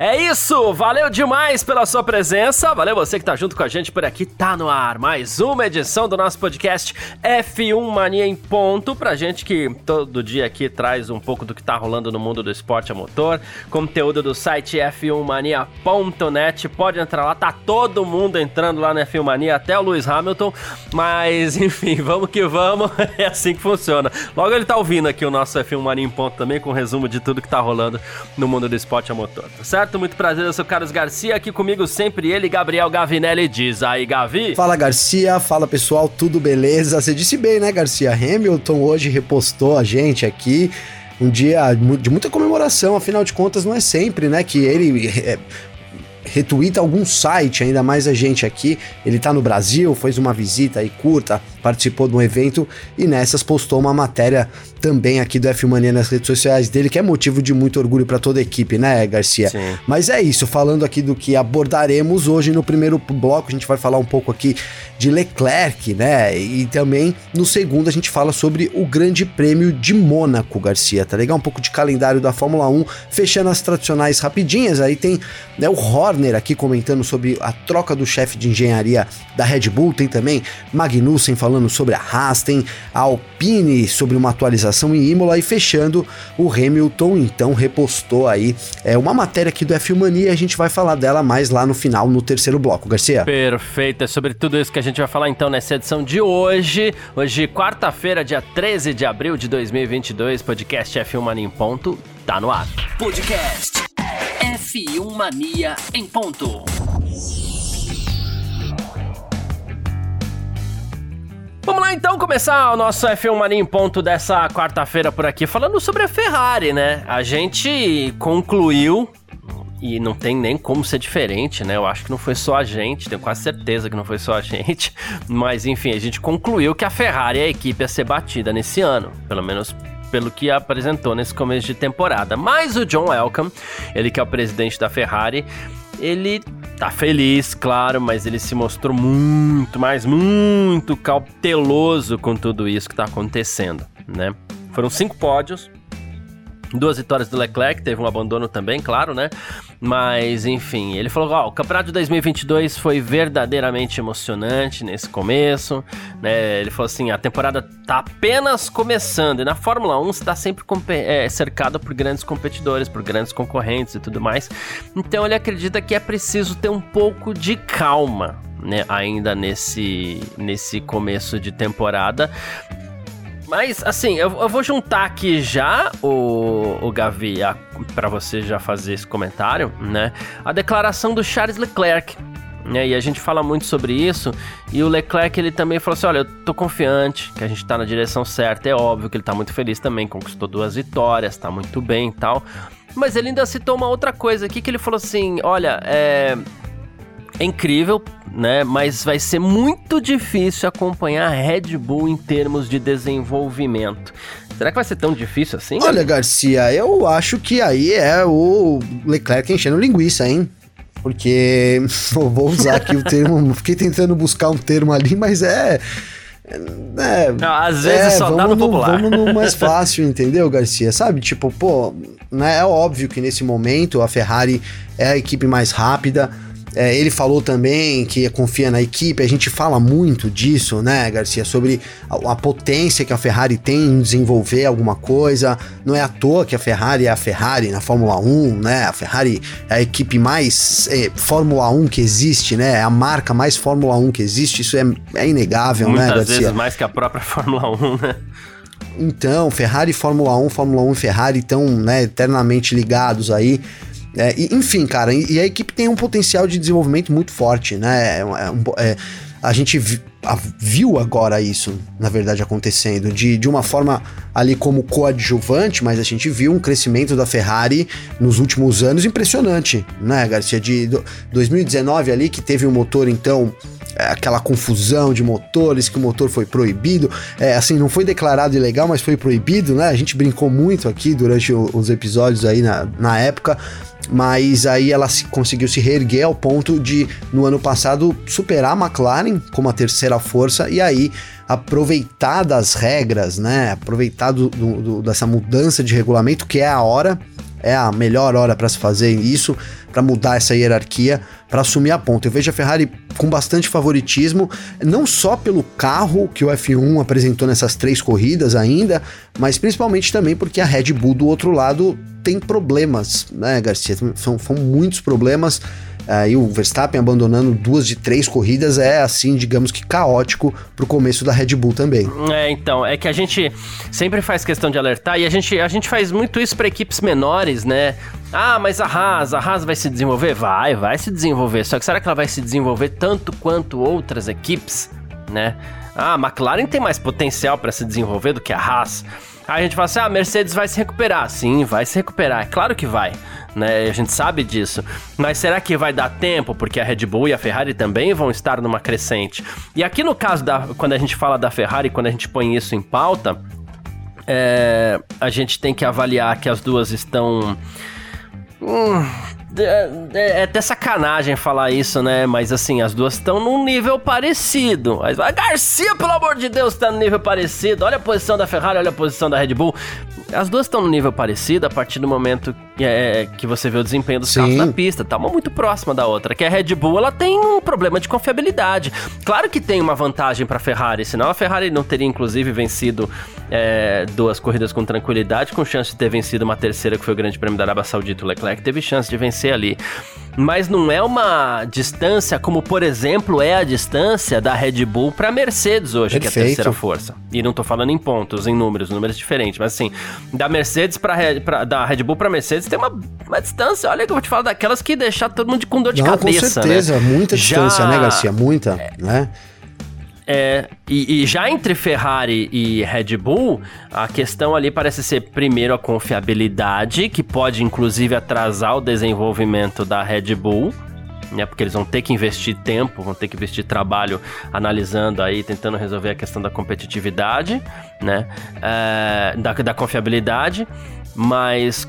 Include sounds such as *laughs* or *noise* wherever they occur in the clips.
É isso, valeu demais pela sua presença, valeu você que tá junto com a gente por aqui, tá no ar mais uma edição do nosso podcast F1 Mania em ponto, pra gente que todo dia aqui traz um pouco do que tá rolando no mundo do esporte a motor, conteúdo do site f1mania.net, pode entrar lá, tá todo mundo entrando lá na F1 Mania, até o Lewis Hamilton, mas *laughs* enfim, vamos que vamos, *laughs* é assim que funciona. Logo ele tá ouvindo aqui o nosso F1 Mania em ponto também, com um resumo de tudo que tá rolando no mundo do esporte a motor, tá certo? Muito prazer, eu sou Carlos Garcia, aqui comigo sempre ele, Gabriel Gavinelli. Diz aí, Gavi. Fala, Garcia. Fala, pessoal. Tudo beleza? Você disse bem, né, Garcia? Hamilton hoje repostou a gente aqui um dia de muita comemoração, afinal de contas não é sempre, né, que ele é, retuita algum site, ainda mais a gente aqui. Ele tá no Brasil, fez uma visita aí curta, participou de um evento e nessas postou uma matéria também aqui do F Mania nas redes sociais dele, que é motivo de muito orgulho para toda a equipe, né, Garcia? Sim. Mas é isso, falando aqui do que abordaremos hoje no primeiro bloco, a gente vai falar um pouco aqui de Leclerc, né? E também no segundo a gente fala sobre o Grande Prêmio de Mônaco, Garcia, tá legal? Um pouco de calendário da Fórmula 1, fechando as tradicionais rapidinhas. Aí tem né, o Horner aqui comentando sobre a troca do chefe de engenharia da Red Bull, tem também Magnussen falando falando sobre a Haas, tem a Alpine sobre uma atualização em Imola e fechando o Hamilton, então repostou aí é uma matéria aqui do F1 Mania, a gente vai falar dela mais lá no final, no terceiro bloco, Garcia. Perfeito, é sobre tudo isso que a gente vai falar então nessa edição de hoje, hoje quarta-feira, dia 13 de abril de 2022, podcast F1 Mania em ponto, tá no ar. Podcast F1 Mania em ponto. Vamos lá então começar o nosso F1 Mania em ponto dessa quarta-feira por aqui, falando sobre a Ferrari, né? A gente concluiu e não tem nem como ser diferente, né? Eu acho que não foi só a gente, tenho quase certeza que não foi só a *laughs* gente. Mas enfim, a gente concluiu que a Ferrari é a equipe a ser batida nesse ano, pelo menos pelo que apresentou nesse começo de temporada. Mas o John Elkann, ele que é o presidente da Ferrari, ele tá feliz, claro, mas ele se mostrou muito, mas muito cauteloso com tudo isso que tá acontecendo, né? Foram cinco pódios, Duas vitórias do Leclerc, teve um abandono também, claro, né? Mas, enfim, ele falou: ó, o campeonato de 2022 foi verdadeiramente emocionante nesse começo, né? Ele falou assim: a temporada tá apenas começando, e na Fórmula 1 você tá sempre é, cercado por grandes competidores, por grandes concorrentes e tudo mais. Então ele acredita que é preciso ter um pouco de calma, né? Ainda nesse, nesse começo de temporada mas, assim, eu, eu, vou juntar aqui já o, o Gavi, para você já fazer esse comentário, né? A declaração do Charles Leclerc. Né, e a gente fala muito sobre isso. E o Leclerc ele também falou assim: olha, eu tô confiante que a gente tá na direção certa. É óbvio que ele tá muito feliz também, conquistou duas vitórias, tá muito bem e tal. Mas ele ainda citou uma outra coisa aqui que ele falou assim: olha, é é incrível, né? Mas vai ser muito difícil acompanhar a Red Bull em termos de desenvolvimento. Será que vai ser tão difícil assim? Olha, Garcia, eu acho que aí é o Leclerc enchendo linguiça, hein? Porque *laughs* vou usar aqui o termo, *laughs* fiquei tentando buscar um termo ali, mas é. É, Não, às vezes é, só dá no, no popular. Vamos no mais *laughs* fácil, entendeu, Garcia? Sabe, tipo, pô, né, é óbvio que nesse momento a Ferrari é a equipe mais rápida, é, ele falou também que confia na equipe, a gente fala muito disso, né, Garcia, sobre a, a, potência que a Ferrari tem em desenvolver alguma coisa. Não é à toa que a Ferrari é a Ferrari na Fórmula 1, né? A Ferrari é a equipe mais é, Fórmula 1 que existe, né? É a marca mais Fórmula 1 que existe, isso é, é inegável, Muitas né, Garcia? vezes mais que a própria *laughs* Fórmula 1, né? Então, Ferrari, Fórmula 1, Fórmula 1 e Ferrari estão né, eternamente ligados aí. É, e, enfim, cara, e, e, a equipe tem um potencial de desenvolvimento muito forte, né? É, é, é a gente vi, a, viu agora isso, na verdade, acontecendo, de, de uma forma ali como coadjuvante, mas a gente viu um crescimento da Ferrari nos últimos anos impressionante, né, Garcia? De do, 2019 ali, que teve um motor, então, aquela confusão de motores, que o motor foi proibido. É, assim, não foi declarado ilegal, mas foi proibido, né? A gente brincou muito aqui durante os episódios aí na, na época mas aí ela se, conseguiu se reerguer ao ponto de, no ano passado, superar a McLaren como a terceira força e aí aproveitar das regras, né? Aproveitar do, do, dessa mudança de regulamento, que é a hora, é a melhor hora para se fazer isso, para mudar essa hierarquia, para assumir a ponta. Eu vejo a Ferrari com bastante favoritismo, não só pelo carro que o F1 apresentou nessas três corridas ainda, mas principalmente também porque a Red Bull do outro lado tem problemas, né, Garcia? São, são muitos problemas. Aí o Verstappen abandonando duas de três corridas é assim, digamos que caótico pro começo da Red Bull também. É, então, é que a gente sempre faz questão de alertar e a gente, a gente faz muito isso para equipes menores, né? Ah, mas a Haas, a Haas vai se desenvolver? Vai, vai se desenvolver. Só que será que ela vai se desenvolver tanto quanto outras equipes, né? Ah, a McLaren tem mais potencial para se desenvolver do que a Haas. Aí a gente fala assim: ah, a Mercedes vai se recuperar. Sim, vai se recuperar. É claro que vai. Né? A gente sabe disso. Mas será que vai dar tempo? Porque a Red Bull e a Ferrari também vão estar numa crescente. E aqui no caso da. Quando a gente fala da Ferrari, quando a gente põe isso em pauta, é, a gente tem que avaliar que as duas estão. Hum, é, é, até sacanagem falar isso, né? Mas assim, as duas estão num nível parecido. Mas a Garcia, pelo amor de Deus, tá no nível parecido. Olha a posição da Ferrari, olha a posição da Red Bull. As duas estão no nível parecido a partir do momento é, que você vê o desempenho dos Sim. carros na pista. Tá uma muito próxima da outra. Que a Red Bull ela tem um problema de confiabilidade. Claro que tem uma vantagem para a Ferrari, senão a Ferrari não teria inclusive vencido é, duas corridas com tranquilidade, com chance de ter vencido uma terceira que foi o Grande Prêmio da Arábia Saudita. O Leclerc teve chance de vencer ali mas não é uma distância como, por exemplo, é a distância da Red Bull para Mercedes hoje, Perfeito. que é a terceira força. E não tô falando em pontos, em números, números diferentes, mas assim, da Mercedes para da Red Bull para Mercedes tem uma, uma distância, olha que eu vou te falar daquelas que deixar todo mundo com dor de não, cabeça, com certeza, né? muita distância, Já... né, Garcia? Muita, é... né? É, e, e, já entre Ferrari e Red Bull, a questão ali parece ser primeiro a confiabilidade, que pode inclusive atrasar o desenvolvimento da Red Bull. Né, porque eles vão ter que investir tempo, vão ter que investir trabalho analisando aí, tentando resolver a questão da competitividade, né, é, da, da confiabilidade, mas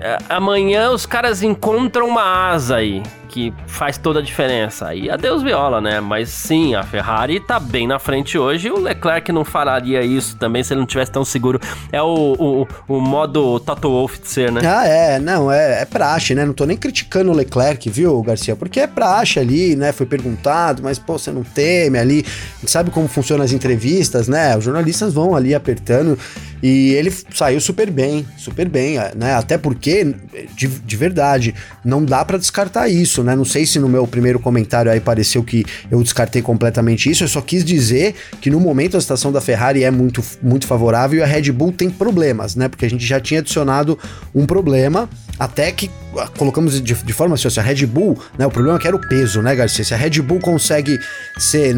é, amanhã os caras encontram uma asa aí, que faz toda a diferença. Aí adeus viola, né? Mas sim, a Ferrari tá bem na frente hoje. O Leclerc não faria isso também se ele não tivesse tão seguro. É o, o, o modo Toto Wolff de ser, né? Ah, é. Não, é, é praxe, né? Não tô nem criticando o Leclerc, viu, Garcia? Porque é praxe ali, né? Foi perguntado, mas, pô, você não teme ali. A gente sabe como funcionam as entrevistas, né? Os jornalistas vão ali apertando. E ele saiu super bem, super bem, né? Até porque, de, de verdade, não dá para descartar isso, né? Não sei se no meu primeiro comentário aí pareceu que eu descartei completamente isso. Eu só quis dizer que no momento a situação da Ferrari é muito, muito favorável e a Red Bull tem problemas, né? Porque a gente já tinha adicionado um problema até que colocamos de, de forma assim, se a Red Bull, né? O problema é que era o peso, né, Garcia? Se a Red Bull consegue ser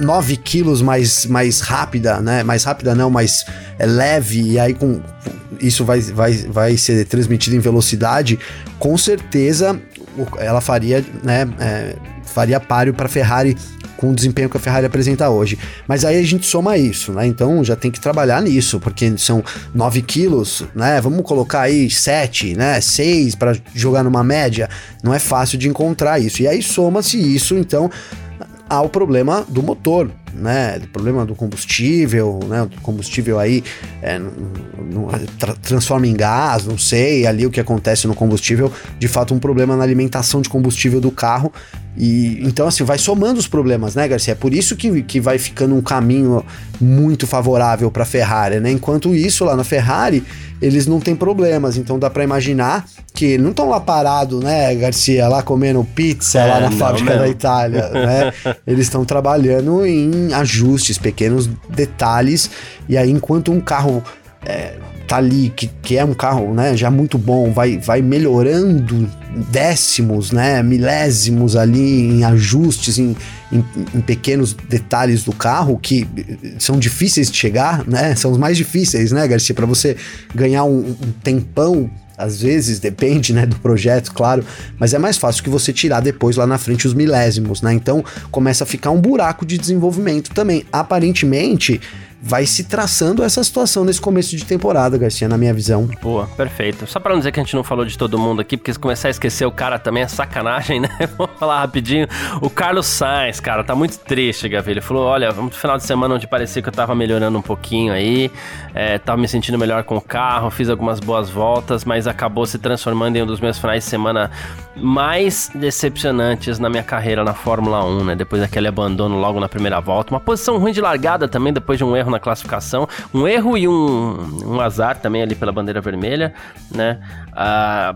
9 quilos mais, mais rápida, né? Mais rápida não, mais é, leve, e aí com isso vai, vai, vai ser transmitido em velocidade, com certeza ela faria, né, é, faria páreo para Ferrari com o desempenho que a Ferrari apresenta hoje. Mas aí a gente soma isso, né? Então já tem que trabalhar nisso, porque são 9 quilos, né? Vamos colocar aí 7, né? 6 para jogar numa média. Não é fácil de encontrar isso. E aí soma-se isso, então, ao problema do motor né, problema do combustível, né, o combustível aí é, tra transforma em gás, não sei, ali o que acontece no combustível, de fato um problema na alimentação de combustível do carro, e então assim, vai somando os problemas, né, Garcia? É por isso que, que vai ficando um caminho muito favorável para a Ferrari, né? Enquanto isso, lá na Ferrari, eles não têm problemas, então dá para imaginar que não estão lá parados, né, Garcia, lá comendo pizza é, lá na fábrica mesmo. da Itália, *laughs* né? Eles estão trabalhando em ajustes, pequenos detalhes, e aí enquanto um carro é, tá ali, que, que é um carro né, já muito bom, vai, vai melhorando décimos, né, milésimos ali em ajustes, em, em, em, pequenos detalhes do carro que são difíceis de chegar, né, são os mais difíceis, né, Garcia, para você ganhar um, um tempão às vezes depende, né, do projeto, claro, mas é mais fácil que você tirar depois lá na frente os milésimos, né? Então começa a ficar um buraco de desenvolvimento também. Aparentemente, vai se traçando essa situação nesse começo de temporada, Garcia, na minha visão. Boa, perfeito. Só para não dizer que a gente não falou de todo mundo aqui, porque se começar a esquecer o cara também é sacanagem, *laughs* né? Vou falar rapidinho. O Carlos Sainz, cara, tá muito triste, Gavi. Ele falou: olha, no final de semana onde parecia que eu tava melhorando um pouquinho aí, é, tava me sentindo melhor com o carro, fiz algumas boas voltas, mas acabou se transformando em um dos meus finais de semana mais decepcionantes na minha carreira na Fórmula 1, né? Depois daquele abandono logo na primeira volta. Uma posição ruim de largada também, depois de um erro na classificação. Um erro e um, um azar também ali pela bandeira vermelha, né? Ah.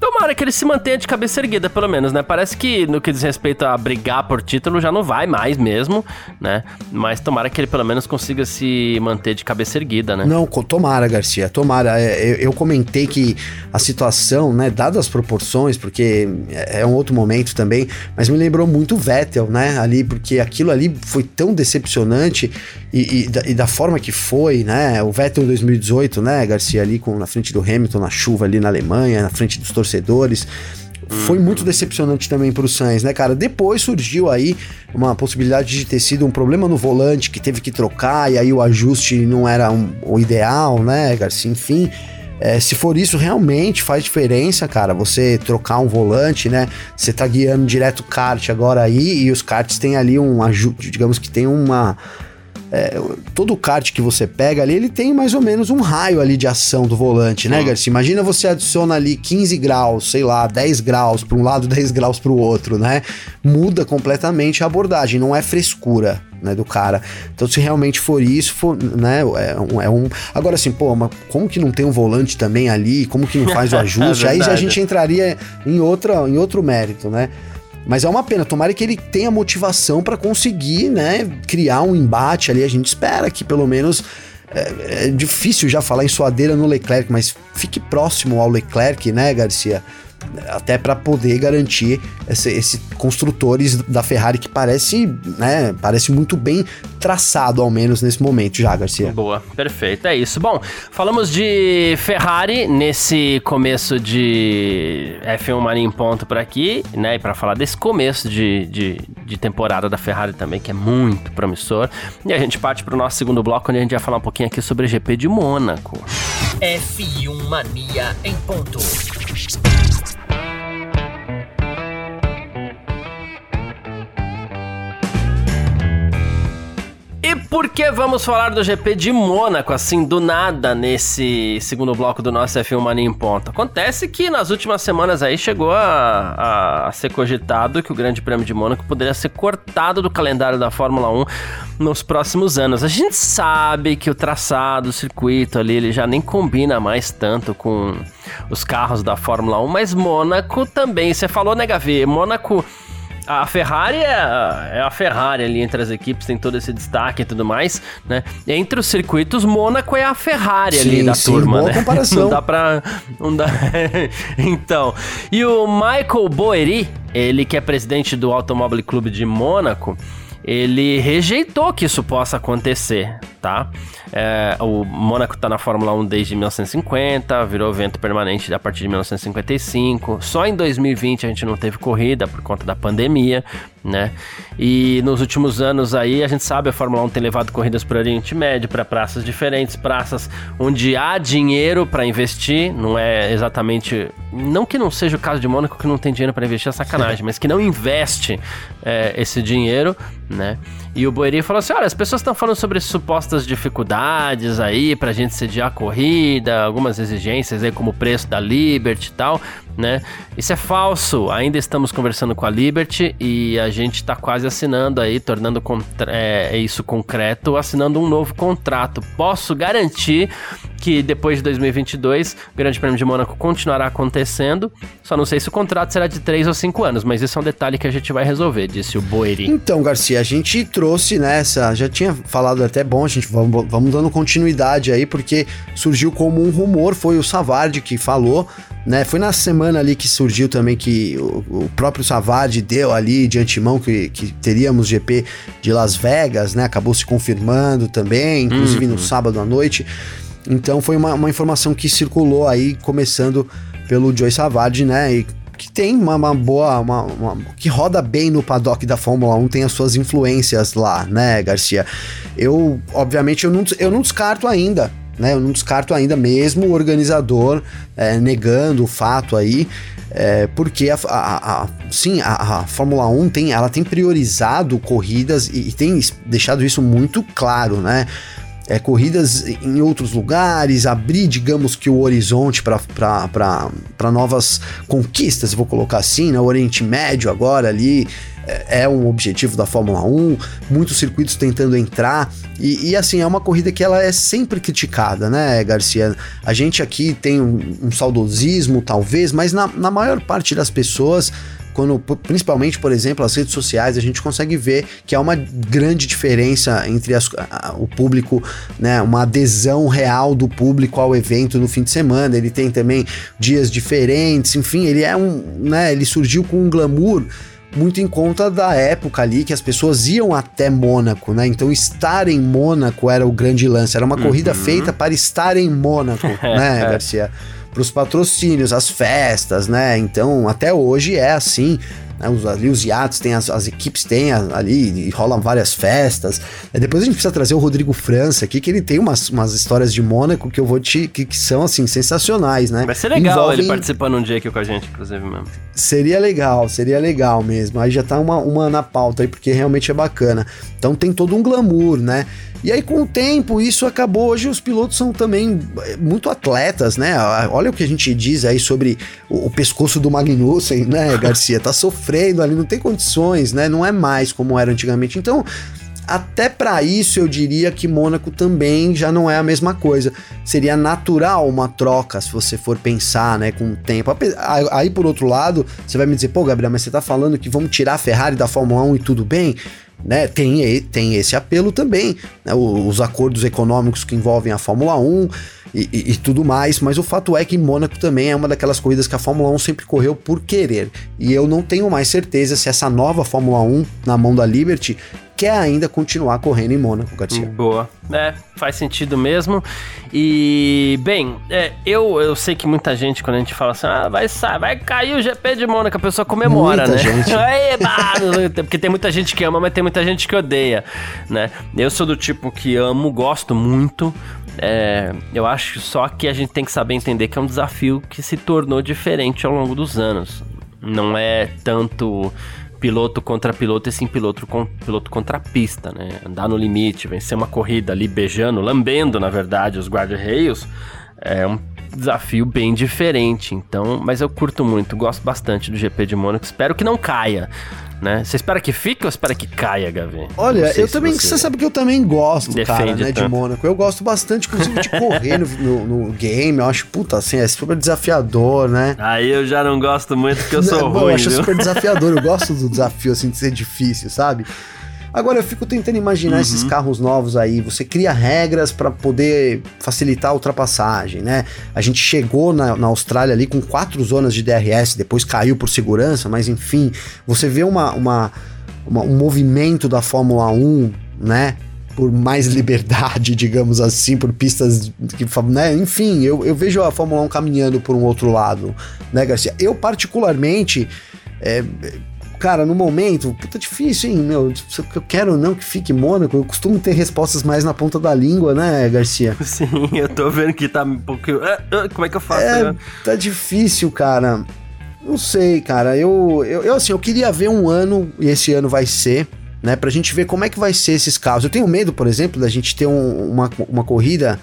Tomara que ele se mantenha de cabeça erguida, pelo menos, né? Parece que no que diz respeito a brigar por título já não vai mais mesmo, né? Mas tomara que ele pelo menos consiga se manter de cabeça erguida, né? Não, tomara, Garcia, tomara. É, eu, comentei que a situação, né, dadas as proporções, porque é, é um outro momento também, mas me lembrou muito o Vettel, né? Ali, porque aquilo ali foi tão decepcionante e, e, da, e, da, forma que foi, né? O Vettel 2018, né, Garcia, ali com, na frente do Hamilton, na chuva ali na Alemanha, na frente dos torcedores. Foi uhum. muito decepcionante também para o Sainz, né, cara? Depois surgiu aí uma possibilidade de ter sido um problema no volante que teve que trocar e aí o ajuste não era um, o ideal, né, Garcia? Enfim, é, se for isso, realmente faz diferença, cara. Você trocar um volante, né? Você tá guiando direto kart agora aí e os karts têm ali um ajuste, digamos que tem uma é, todo kart que você pega ali, ele tem mais ou menos um raio ali de ação do volante, né, Garcia? Imagina você adiciona ali 15 graus, sei lá, 10 graus para um lado, *laughs* 10 graus para o outro, né? Muda completamente a abordagem, não é frescura. Né, do cara. Então, se realmente for isso, for, né, é um, é um... Agora, assim, pô, mas como que não tem um volante também ali? Como que não faz o *laughs* ajuste? é Aí a gente entraria em, outra, em outro mérito, né? Mas é uma pena, tomara que ele tenha motivação para conseguir, né, criar um embate ali. A gente espera que pelo menos é, é, difícil já falar em suadeira no Leclerc, mas fique próximo ao Leclerc, né, Garcia? Até para poder garantir esse, esse, construtores da Ferrari que parece, né, parece muito bem traçado ao menos nesse momento já, Garcia. Boa, perfeito, é isso. Bom, falamos de Ferrari nesse começo de F1 Mania em ponto por aqui, né, e para falar desse começo de, de, de, temporada da Ferrari também, que é muito promissor. E a gente parte para o nosso segundo bloco, onde a gente vai falar um pouquinho aqui sobre o GP de Mônaco. F1 Mania em ponto. E por que vamos falar do GP de Mônaco, assim, do nada, nesse segundo bloco do nosso F1 Mania em Ponto? Acontece que nas últimas semanas aí chegou a, a, a, ser cogitado que o Grande Prêmio de Mônaco poderia ser cortado do calendário da Fórmula 1 nos próximos anos. A gente sabe que o traçado, o circuito ali, ele já nem combina mais tanto com os carros da Fórmula 1, mas Mônaco também, você falou, né, Gavi? Mônaco a Ferrari é, é, a Ferrari ali entre as equipes, tem todo esse destaque e tudo mais, né? Entre os circuitos, Mônaco é a Ferrari sim, ali da sim, turma, né? *laughs* comparação. Não dá pra... Não dá... *laughs* então, e o Michael Boeri, ele que é presidente do Automóvel Clube de Mônaco, ele rejeitou que isso possa acontecer, tá? É, o Mônaco está na Fórmula 1 desde 1950, virou evento permanente a partir de 1955. Só em 2020 a gente não teve corrida por conta da pandemia, né? E nos últimos anos aí a gente sabe a Fórmula 1 tem levado corridas para o Oriente Médio, para praças diferentes, praças onde há dinheiro para investir, não é exatamente, não que não seja o caso de Mônaco que não tem dinheiro para investir é sacanagem, *laughs* mas que não investe é, esse dinheiro, né? E o Boeri falou assim: olha, as pessoas estão falando sobre supostas dificuldades aí pra gente sediar a corrida, algumas exigências aí, como o preço da Liberty e tal, né? Isso é falso. Ainda estamos conversando com a Liberty e a gente está quase assinando aí, tornando é, isso concreto, assinando um novo contrato. Posso garantir que depois de 2022 o Grande Prêmio de Mônaco continuará acontecendo. Só não sei se o contrato será de 3 ou 5 anos, mas isso é um detalhe que a gente vai resolver, disse o Boeri. Então, Garcia, a gente trouxe nessa, já tinha falado até bom, a gente vamos, vamos dando continuidade aí, porque surgiu como um rumor, foi o Savard que falou, né? Foi na semana ali que surgiu também que o, o próprio Savard deu ali de antemão que, que teríamos GP de Las Vegas, né? Acabou se confirmando também, inclusive uhum. no sábado à noite. Então foi uma, uma informação que circulou aí, começando pelo Joey Savage, né? E que tem uma, uma boa. Uma, uma, que roda bem no paddock da Fórmula 1, tem as suas influências lá, né, Garcia? Eu, obviamente, eu não, eu não descarto ainda. Né, eu não descarto ainda mesmo o organizador é, negando o fato aí, é, porque a, a, a sim, a, a, Fórmula 1 tem, ela tem priorizado corridas e, e tem deixado isso muito claro, né? É, corridas em outros lugares, abrir, digamos que o horizonte para novas conquistas, vou colocar assim, né? O Oriente Médio agora ali é, é um objetivo da Fórmula 1, muitos circuitos tentando entrar, e, e, assim, é uma corrida que ela é sempre criticada, né, Garcia? A gente aqui tem um, um saudosismo, talvez, mas na, na maior parte das pessoas quando, principalmente, por exemplo, as redes sociais, a gente consegue ver que há uma grande diferença entre as, a, o público, né, uma adesão real do público ao evento no fim de semana. Ele tem também dias diferentes, enfim, ele é um, né, ele surgiu com um glamour muito em conta da época ali que as pessoas iam até Mônaco, né? Então estar em Mônaco era o grande lance, era uma uhum. corrida feita para estar em Mônaco, *laughs* né, Garcia? Para os patrocínios, as festas, né? Então, até hoje é assim. Né? Os, ali os iates têm, as, as equipes têm ali, e rolam várias festas. Depois a gente precisa trazer o Rodrigo França aqui, que ele tem umas, umas histórias de Mônaco que eu vou te. que, que são, assim, sensacionais, né? Vai ser legal Envolvem... ele participando um dia aqui com a gente, inclusive mesmo. Seria legal, seria legal mesmo. Aí já tá uma, uma na pauta aí, porque realmente é bacana. Então tem todo um glamour, né? E aí, com o tempo, isso acabou. Hoje, os pilotos são também eh, muito atletas, né? Olha o que a gente diz aí sobre o, o pescoço do Magnussen, né, Garcia? Tá *laughs* sofrendo ali, não tem condições, né? Não é mais como era antigamente. Então, até para isso eu diria que Mônaco também já não é a mesma coisa. Seria natural uma troca se você for pensar, né, com o tempo. Aí por outro lado, você vai me dizer, pô, Gabriel, mas você tá falando que vamos tirar a Ferrari da Fórmula 1 e tudo bem? Né, tem, tem esse apelo também, né, os acordos econômicos que envolvem a Fórmula 1 e, e, e, tudo mais, mas o fato é que Mônaco também é uma daquelas corridas que a Fórmula 1 sempre correu por querer, e eu não tenho mais certeza se essa nova Fórmula 1 na mão da Liberty quer ainda continuar correndo em Mônaco, Garcia. Boa. É, faz sentido mesmo. E, bem, é, eu, eu sei que muita gente, quando a gente fala assim, ah, vai, vai cair o GP de Mônaco, a pessoa comemora, muita né? Gente. *laughs* Porque tem muita gente que ama, mas tem muita gente que odeia, né? Eu sou do tipo que amo, gosto muito. É, eu acho só que a gente tem que saber entender que é um desafio que se tornou diferente ao longo dos anos. Não é tanto piloto contra piloto e sim piloto, com, piloto contra pista, né? Andar no limite, vencer uma corrida ali beijando, lambendo, na verdade, os guarda-reios, é um desafio bem diferente. Então, mas eu curto muito, gosto bastante do GP de Mônaco, espero que não caia né? Você espera que fique ou espera que caia, Gavi? Olha, eu também, você... você... sabe que eu também gosto, cara, né, de Mônaco. Eu gosto bastante, inclusive, de correr no, no, no, game. Eu acho, puta, assim, é super desafiador, né? Aí eu já não gosto muito porque eu sou Bom, ruim, Eu acho viu? super desafiador, eu gosto do *laughs* desafio, assim, de ser difícil, sabe? Agora eu fico tentando imaginar uhum. esses carros novos aí. Você cria regras para poder facilitar a ultrapassagem, né? A gente chegou na, na, Austrália ali com quatro zonas de DRS, depois caiu por segurança, mas enfim, você vê uma, uma, uma um movimento da Fórmula 1, né? Por mais liberdade, *laughs* digamos assim, por pistas que, né? Enfim, eu, eu vejo a Fórmula 1 caminhando por um outro lado, né, Garcia? Eu, particularmente, é, Cara, no momento, puta difícil, hein, meu? Eu quero ou não que fique Mônaco, eu costumo ter respostas mais na ponta da língua, né, Garcia? *laughs* Sim, eu tô vendo que tá um pouco. Ah, ah, como é que eu faço? É, né? tá difícil, cara. Não sei, cara. Eu, eu, eu, assim, eu queria ver um ano, e esse ano vai ser, né? Pra gente ver como é que vai ser esses carros. Eu tenho medo, por exemplo, da gente ter um, uma, uma corrida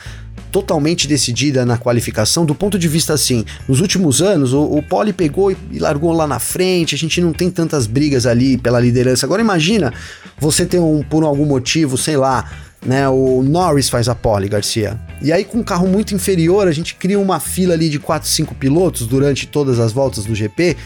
totalmente decidida na qualificação, do ponto de vista assim, nos últimos anos o, o Pole pegou e, e largou lá na frente, a gente não tem tantas brigas ali pela liderança. Agora imagina você ter um, por algum motivo, sei lá, né, o Norris faz a pole, Garcia. E aí com um carro muito inferior, a gente cria uma fila ali de 4, 5 pilotos durante todas as voltas do GP,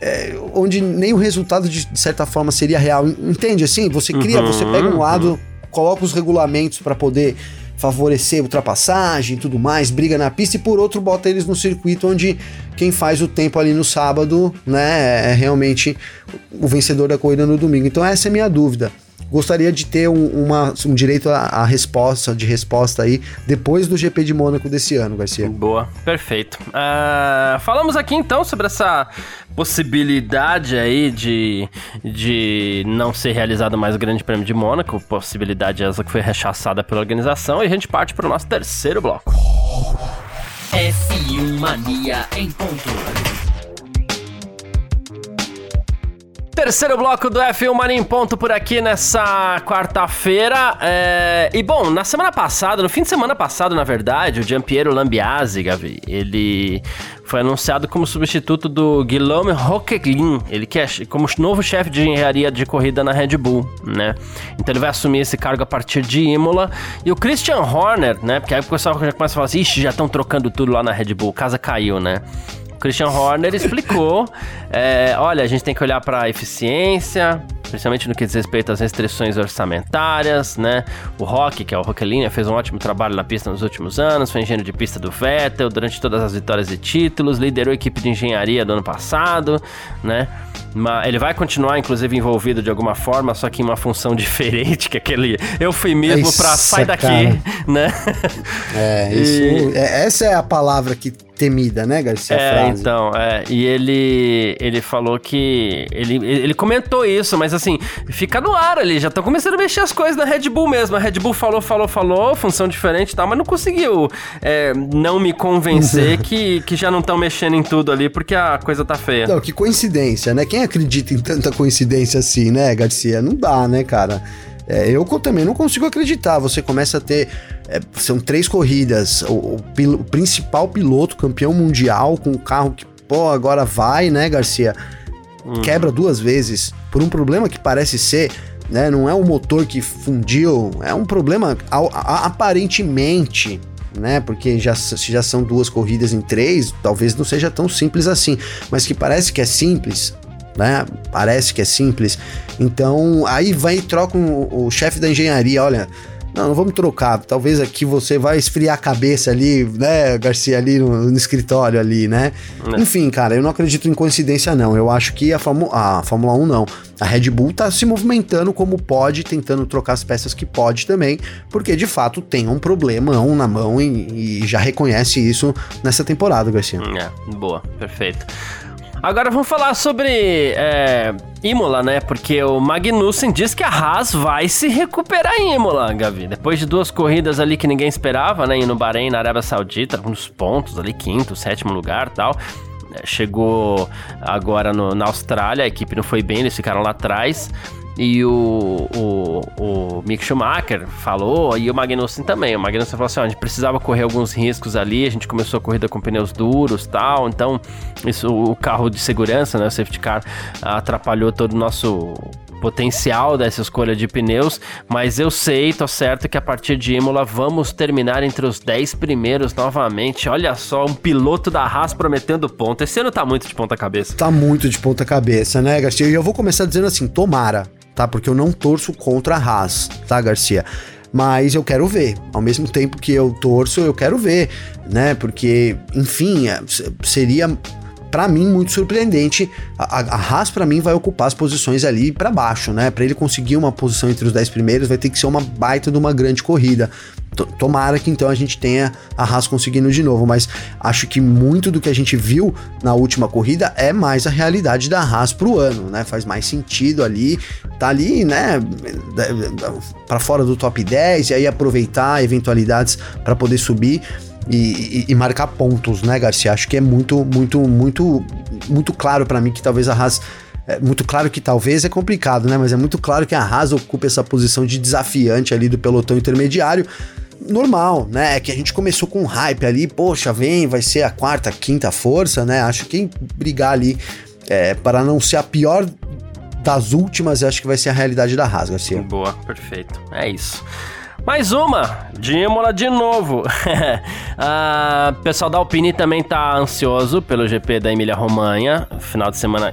é, onde nem o resultado de, de, certa forma seria real. Entende assim? Você cria, uhum, você pega um lado, uhum. coloca os regulamentos para poder favorecer ultrapassagem e tudo mais, briga na pista, e por outro bota eles no circuito onde quem faz o tempo ali no sábado, né, é realmente o vencedor da corrida no domingo. Então essa é a minha dúvida. Gostaria de ter um, uma, um direito à, resposta, de resposta aí, depois do GP de Mônaco desse ano, Garcia. Boa, perfeito. Uh, falamos aqui então sobre essa possibilidade aí de, de não ser realizado mais o Grande Prêmio de Mônaco, possibilidade essa que foi rechaçada pela organização, e a gente parte para o nosso terceiro bloco. F1 Mania em ponto. Terceiro bloco do F1 Mania em ponto por aqui nessa quarta-feira. É... E bom, na semana passada, no fim de semana passado, na verdade, o Giampiero Lambiase, Gavi, ele foi anunciado como substituto do Guillaume Roqueglin, ele que é como novo chefe de engenharia de corrida na Red Bull, né? Então ele vai assumir esse cargo a partir de Imola. E o Christian Horner, né? Porque aí o pessoal já começa a falar assim, ixi, já estão trocando tudo lá na Red Bull, casa caiu, né? Christian Horner explicou: é, olha, a gente tem que olhar para a eficiência, principalmente no que diz respeito às restrições orçamentárias, né? O Rock, que é o Rockelinha, fez um ótimo trabalho na pista nos últimos anos, foi engenheiro de pista do Vettel durante todas as vitórias e títulos, liderou a equipe de engenharia do ano passado, né? Ele vai continuar, inclusive, envolvido de alguma forma, só que em uma função *laughs* diferente, que aquele eufemismo para sai daqui, cara. né? É, isso. E... É, essa é a palavra que temida, né, Garcia? É, então, é. E ele, ele falou que. Ele, ele comentou isso, mas assim, fica no ar ali. Já estão começando a mexer as coisas na Red Bull mesmo. A Red Bull falou, falou, falou, função diferente e tal, mas não conseguiu é, não me convencer *laughs* que, que já não estão mexendo em tudo ali porque a coisa tá feia. Não, que coincidência, né? Quem acredita em tanta coincidência assim, né, Garcia? Não dá, né, cara? É, eu também não consigo acreditar. Você começa a ter. É, são três corridas. O, o, o, principal piloto, campeão mundial, com o carro que, pô, agora vai, né, Garcia? Hum. Quebra duas vezes por um problema que parece ser. Né, não é o motor que fundiu, é um problema a, a, aparentemente né? Porque já, já são duas corridas em três, talvez não seja tão simples assim, mas que parece que é simples, né? Parece que é simples. Então, aí vai e troca o, o chefe da engenharia, olha, não, não vamos trocar. Talvez aqui você vai esfriar a cabeça ali, né, Garcia, ali no, no escritório ali, né? É. Enfim, cara, eu não acredito em coincidência, não. Eu acho que a, Fórmula, a Fórmula 1 não. A Red Bull tá se movimentando como pode, tentando trocar as peças que pode também, porque de fato tem um problema um na mão e, e já reconhece isso nessa temporada, Garcia. É, boa, perfeito. Agora vamos falar sobre é, Imola, né? Porque o Magnussen diz que a Haas vai se recuperar em Imola, Gavi. Depois de duas corridas ali que ninguém esperava, né? E no Bahrein, na Arábia Saudita, uns pontos ali, quinto, sétimo lugar tal. É, chegou agora no, na Austrália, a equipe não foi bem, eles ficaram lá atrás. E o, o, o Mick Schumacher falou, e o Magnussen também. O Magnussen falou assim: ó, a gente precisava correr alguns riscos ali, a gente começou a corrida com pneus duros tal. Então, isso, o carro de segurança, né, o safety car, atrapalhou todo o nosso potencial dessa escolha de pneus, mas eu sei, tô certo que a partir de Imola vamos terminar entre os 10 primeiros novamente. Olha só, um piloto da Haas prometendo ponto. Esse ano tá muito de ponta cabeça. Tá muito de ponta cabeça, né, Garcia? E eu vou começar dizendo assim, tomara tá? Porque eu não torço contra a Haas, tá, Garcia? Mas eu quero ver. Ao mesmo tempo que eu torço, eu quero ver, né? Porque, enfim, é, seria para mim muito surpreendente. A, a Haas para mim vai ocupar as posições ali para baixo, né? Para ele conseguir uma posição entre os 10 primeiros, vai ter que ser uma baita de uma grande corrida. Tomara que então a gente tenha a Haas conseguindo de novo, mas acho que muito do que a gente viu na última corrida é mais a realidade da Haas pro ano, né? Faz mais sentido ali, tá ali, né, para fora do top 10 e aí aproveitar eventualidades para poder subir. E, e, e, marcar pontos, né, Garcia? Acho que é muito, muito, muito, muito claro para mim que talvez a Haas é muito claro que talvez é complicado, né? Mas é muito claro que a Haas ocupa essa posição de desafiante ali do pelotão intermediário normal, né? É que a gente começou com hype ali, poxa, vem, vai ser a quarta, quinta força, né? Acho que brigar ali é, para não ser a pior das últimas, acho que vai ser a realidade da Haas, Garcia. Boa, perfeito. É isso. Mais uma, de Imola de novo. *laughs* Ah, pessoal da Alpine também tá ansioso pelo GP da Emília Romanha, final de semana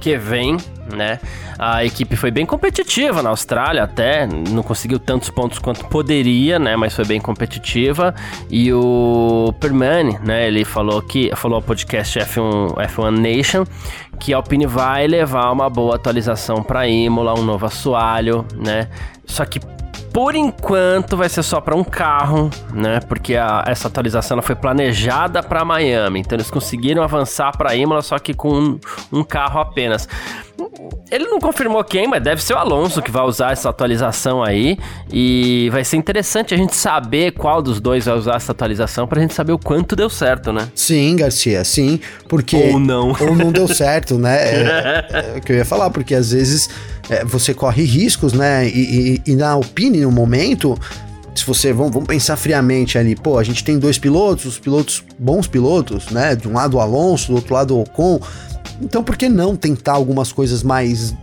que vem, né? A equipe foi bem competitiva na Austrália até, não conseguiu tantos pontos quanto poderia, né? Mas foi bem competitiva. E o Permane, né? Ele falou que falou ao podcast F1, F1 Nation que a Alpine vai levar uma boa atualização para Imola, um novo assoalho, né? Só que por enquanto vai ser só para um carro, né? Porque a, essa atualização ela foi planejada para Miami, então eles conseguiram avançar para Imola só que com um, um carro apenas. Ele não confirmou quem, mas deve ser o Alonso que vai usar essa atualização aí. E vai ser interessante a gente saber qual dos dois vai usar essa atualização pra gente saber o quanto deu certo, né? Sim, Garcia, sim. Porque. Ou não. Ou não deu certo, né? É, *laughs* é o que eu ia falar, porque às vezes é, você corre riscos, né? E, e, e na Alpine, no momento, se você vamos, vamos, pensar friamente ali, pô, a gente tem dois pilotos, os pilotos bons pilotos, né? De um lado o Alonso, do outro lado o Ocon. Então, por que não tentar algumas coisas mais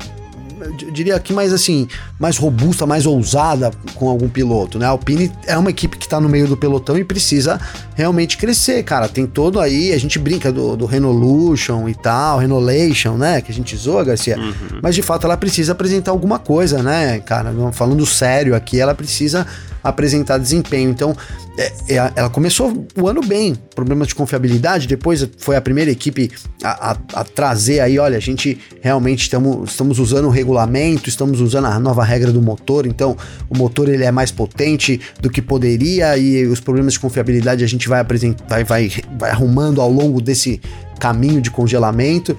diria aqui mais assim, mais robusta, mais ousada com algum piloto, né? A Alpine é uma equipe que tá no meio do pelotão e precisa realmente crescer, cara. Tem todo aí, a gente brinca do, do Renolution e tal, Renolation, né? Que a gente zoa, Garcia. Uhum. Mas de fato ela precisa apresentar alguma coisa, né, cara? Falando sério aqui, ela precisa apresentar desempenho. Então, é, é, ela começou o ano bem, problemas de confiabilidade, depois foi a primeira equipe a, a, a trazer aí, olha, a gente realmente estamos, estamos usando o regulamento, estamos usando a nova regra do motor, então o motor ele é mais potente do que poderia e os problemas de confiabilidade a gente vai apresentar, vai, vai, vai arrumando ao longo desse caminho de congelamento.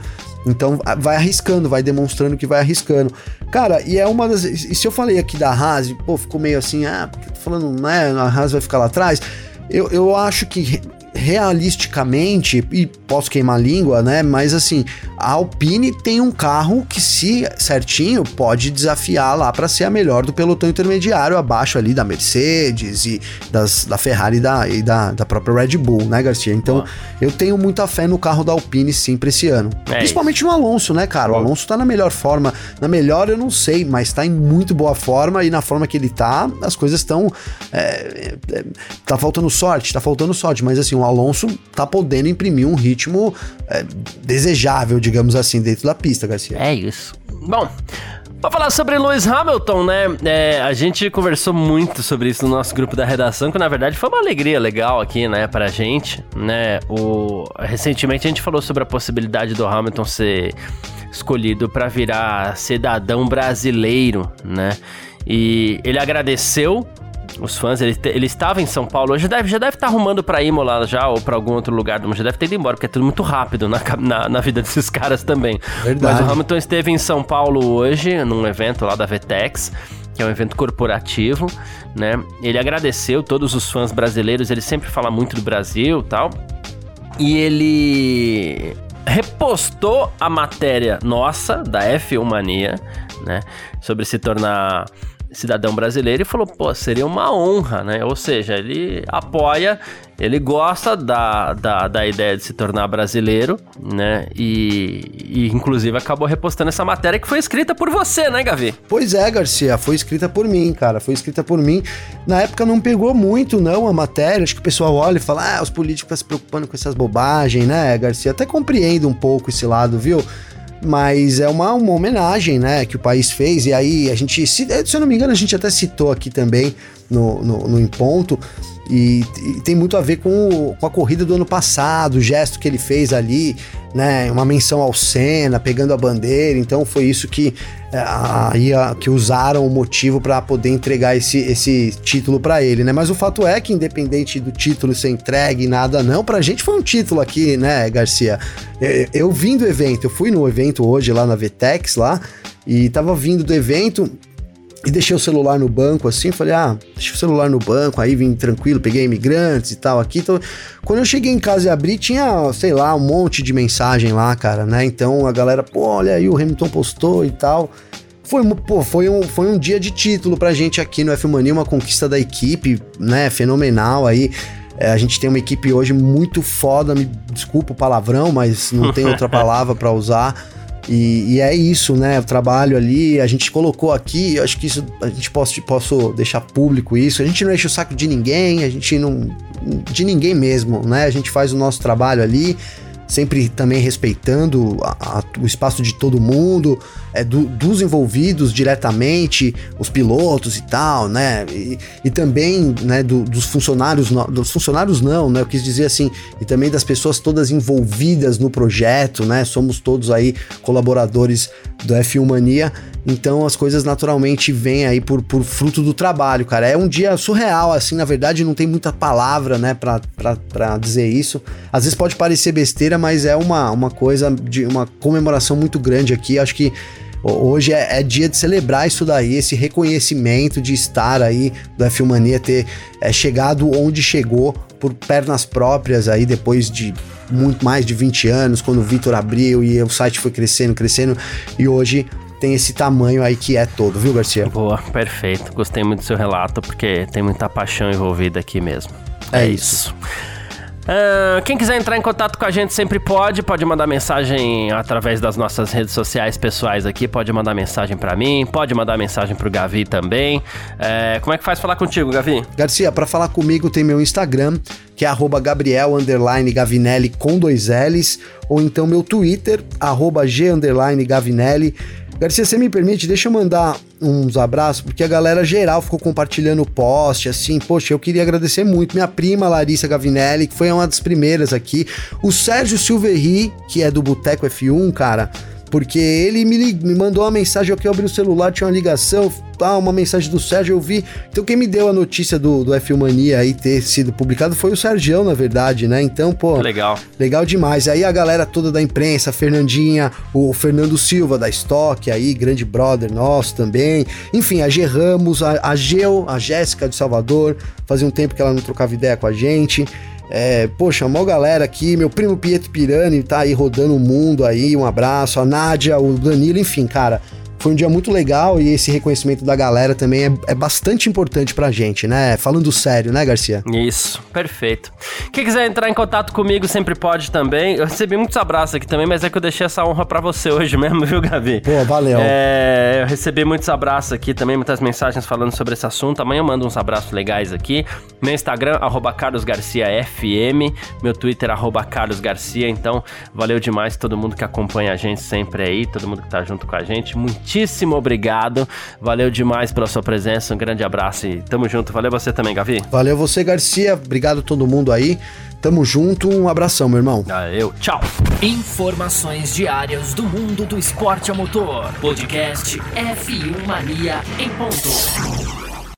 Então vai arriscando, vai demonstrando que vai arriscando. Cara, e é uma das. E se eu falei aqui da Haas, pô, ficou meio assim, ah, porque tô falando, né? A Haas vai ficar lá atrás. Eu, eu acho que realisticamente, e posso queimar a língua, né? Mas assim, a Alpine tem um carro que, se certinho, pode desafiar lá para ser a melhor do pelotão intermediário, abaixo ali da Mercedes e das, da Ferrari e da, e da, da própria Red Bull, né, Garcia? Então, eu tenho muita fé no carro da Alpine, sim, pra esse ano. É Principalmente isso. no Alonso, né, cara? O Alonso tá na melhor forma. Na melhor, eu não sei, mas tá em muito boa forma e na forma que ele tá, as coisas estão. É, é, tá faltando sorte, tá faltando sorte, mas assim, o Alonso tá podendo imprimir um ritmo é, desejável, digamos assim, dentro da pista, Garcia. É isso. Bom, Pra falar sobre Lewis Hamilton, né? É, a gente conversou muito sobre isso no nosso grupo da redação, que na verdade foi uma alegria legal aqui, né, pra gente, né? O, recentemente a gente falou sobre a possibilidade do Hamilton ser escolhido para virar cidadão brasileiro, né? E ele agradeceu os fãs, ele, ele estava em São Paulo, já deve já deve estar tá arrumando para Imola já ou para algum outro lugar, já deve ter ido embora, porque é tudo muito rápido na, na, na vida desses *laughs* caras também. Verdade. Mas o Hamilton esteve em São Paulo hoje, num evento lá da Vetex, que é um evento corporativo, né? Ele agradeceu todos os fãs brasileiros, ele sempre fala muito do Brasil tal. E ele repostou a matéria nossa, da F1 Mania, né? Sobre se tornar cidadão brasileiro e falou, pô, seria uma honra, né? Ou seja, ele apoia, ele gosta da, da, da ideia de se tornar brasileiro, né? E, e, inclusive acabou repostando essa matéria que foi escrita por você, né, Gavi? Pois é, Garcia, foi escrita por mim, cara, foi escrita por mim. Na época não pegou muito, não, a matéria, acho que o pessoal olha e fala, ah, os políticos estão se preocupando com essas bobagens, né, Garcia? Até compreendo um pouco esse lado, viu? Mas é uma, uma homenagem, né, que o país fez, e aí a gente, se, se eu não me engano, a gente até citou aqui também no, no, no Em Ponto, e, e, tem muito a ver com, o, com a corrida do ano passado, o gesto que ele fez ali, né? Uma menção ao Senna, pegando a bandeira. Então foi isso que, é, aí, que usaram o motivo para poder entregar esse, esse título para ele, né? Mas o fato é que, independente do título ser entregue, nada não, pra gente foi um título aqui, né, Garcia? Eu, eu vim do evento, eu fui no evento hoje lá na Vtex lá, e tava vindo do evento e deixei o celular no banco assim, falei, ah, deixa o celular no banco, aí vim tranquilo, peguei imigrantes e tal aqui. Então, quando eu cheguei em casa e abri, tinha, sei lá, um monte de mensagem lá, cara, né? Então a galera, pô, olha aí, o Hamilton postou e tal. Foi, pô, foi, um, foi um dia de título pra gente aqui no F Mania, uma conquista da equipe, né? Fenomenal aí. É, a gente tem uma equipe hoje muito foda, me desculpa o palavrão, mas não tem outra *laughs* palavra para usar. E, e, é isso, né? O trabalho ali, a gente colocou aqui, eu acho que isso a gente posso, posso deixar público isso. A gente não enche o saco de ninguém, a gente não. de ninguém mesmo, né? A gente faz o nosso trabalho ali. Sempre também respeitando a, a, o espaço de todo mundo, é, do, dos envolvidos diretamente, os pilotos e tal, né? E, e também né, do, dos funcionários, dos funcionários não, né? Eu quis dizer assim, e também das pessoas todas envolvidas no projeto, né? Somos todos aí colaboradores do F1 Mania. Então as coisas naturalmente vêm aí por, por fruto do trabalho, cara. É um dia surreal, assim, na verdade não tem muita palavra, né, pra, pra dizer isso. Às vezes pode parecer besteira, mas é uma, uma coisa de uma comemoração muito grande aqui. Acho que Hoje é, é, dia de celebrar isso daí, esse reconhecimento de estar aí do F1 Mania, ter é, chegado onde chegou por pernas próprias aí, depois de muito mais de 20 anos, quando o Vitor abriu e o site foi crescendo, crescendo, e hoje tem esse tamanho aí que é todo, viu, Garcia? Boa, perfeito. Gostei muito do seu relato, porque tem muita paixão envolvida aqui mesmo. É, é isso. isso. Uh, quem quiser entrar em contato com a gente sempre pode, pode mandar mensagem através das nossas redes sociais pessoais aqui, pode mandar mensagem para mim, pode mandar mensagem pro Gavi também. Uh, como é que faz falar contigo, Gavi? Garcia, para falar comigo tem meu Instagram, que é arroba Gabriel Gavinelli com dois L's, ou então meu Twitter, arroba G Gavinelli. Garcia, você me permite, deixa eu mandar uns abraços, porque a galera geral ficou compartilhando o post, assim, poxa, eu queria agradecer muito. Minha prima Larissa Gavinelli, que foi uma das primeiras aqui. O Sérgio Silverri, que é do Boteco F1, cara porque ele me, me mandou uma mensagem, eu que abri o celular, tinha uma ligação, ah, uma mensagem do Sérgio, eu vi. Então quem me deu a notícia do, do F1 Mania aí ter sido publicado foi o Sérgio, na verdade, né? Então, pô. Legal. Legal demais. Aí a galera toda da imprensa, a Fernandinha, o Fernando Silva da Stock aí, grande brother nosso também. Enfim, a G Ramos, a, a Geu, a Jéssica de Salvador, fazia um tempo que ela não trocava ideia com a gente. É, poxa, mó galera aqui, meu primo Pietro Pirani tá aí rodando o mundo aí, um abraço, a Nádia, o Danilo, enfim, cara, foi um dia muito legal e esse reconhecimento da galera também é, é, bastante importante pra gente, né? Falando sério, né, Garcia? Isso, perfeito. Quem quiser entrar em contato comigo sempre pode também. Eu recebi muitos abraços aqui também, mas é que eu deixei essa honra para você hoje *laughs* mesmo, viu, Gabi? Pô, valeu. É, eu recebi muitos abraços aqui também, muitas mensagens falando sobre esse assunto. Amanhã eu mando uns abraços legais aqui. Meu Instagram, carlosgarciafm. Meu Twitter, carlosgarcia. Então, valeu demais todo mundo que acompanha a gente sempre aí, todo mundo que tá junto com a gente. Muito muitíssimo obrigado. Valeu demais pela sua presença. Um grande abraço e tamo junto. Valeu você também, Gavi. Valeu você, Garcia. Obrigado a todo mundo aí. Tamo junto. Um abração, meu irmão. Ah, eu. Tchau. Informações diárias do mundo do esporte a motor. Podcast F1 Mania em ponto.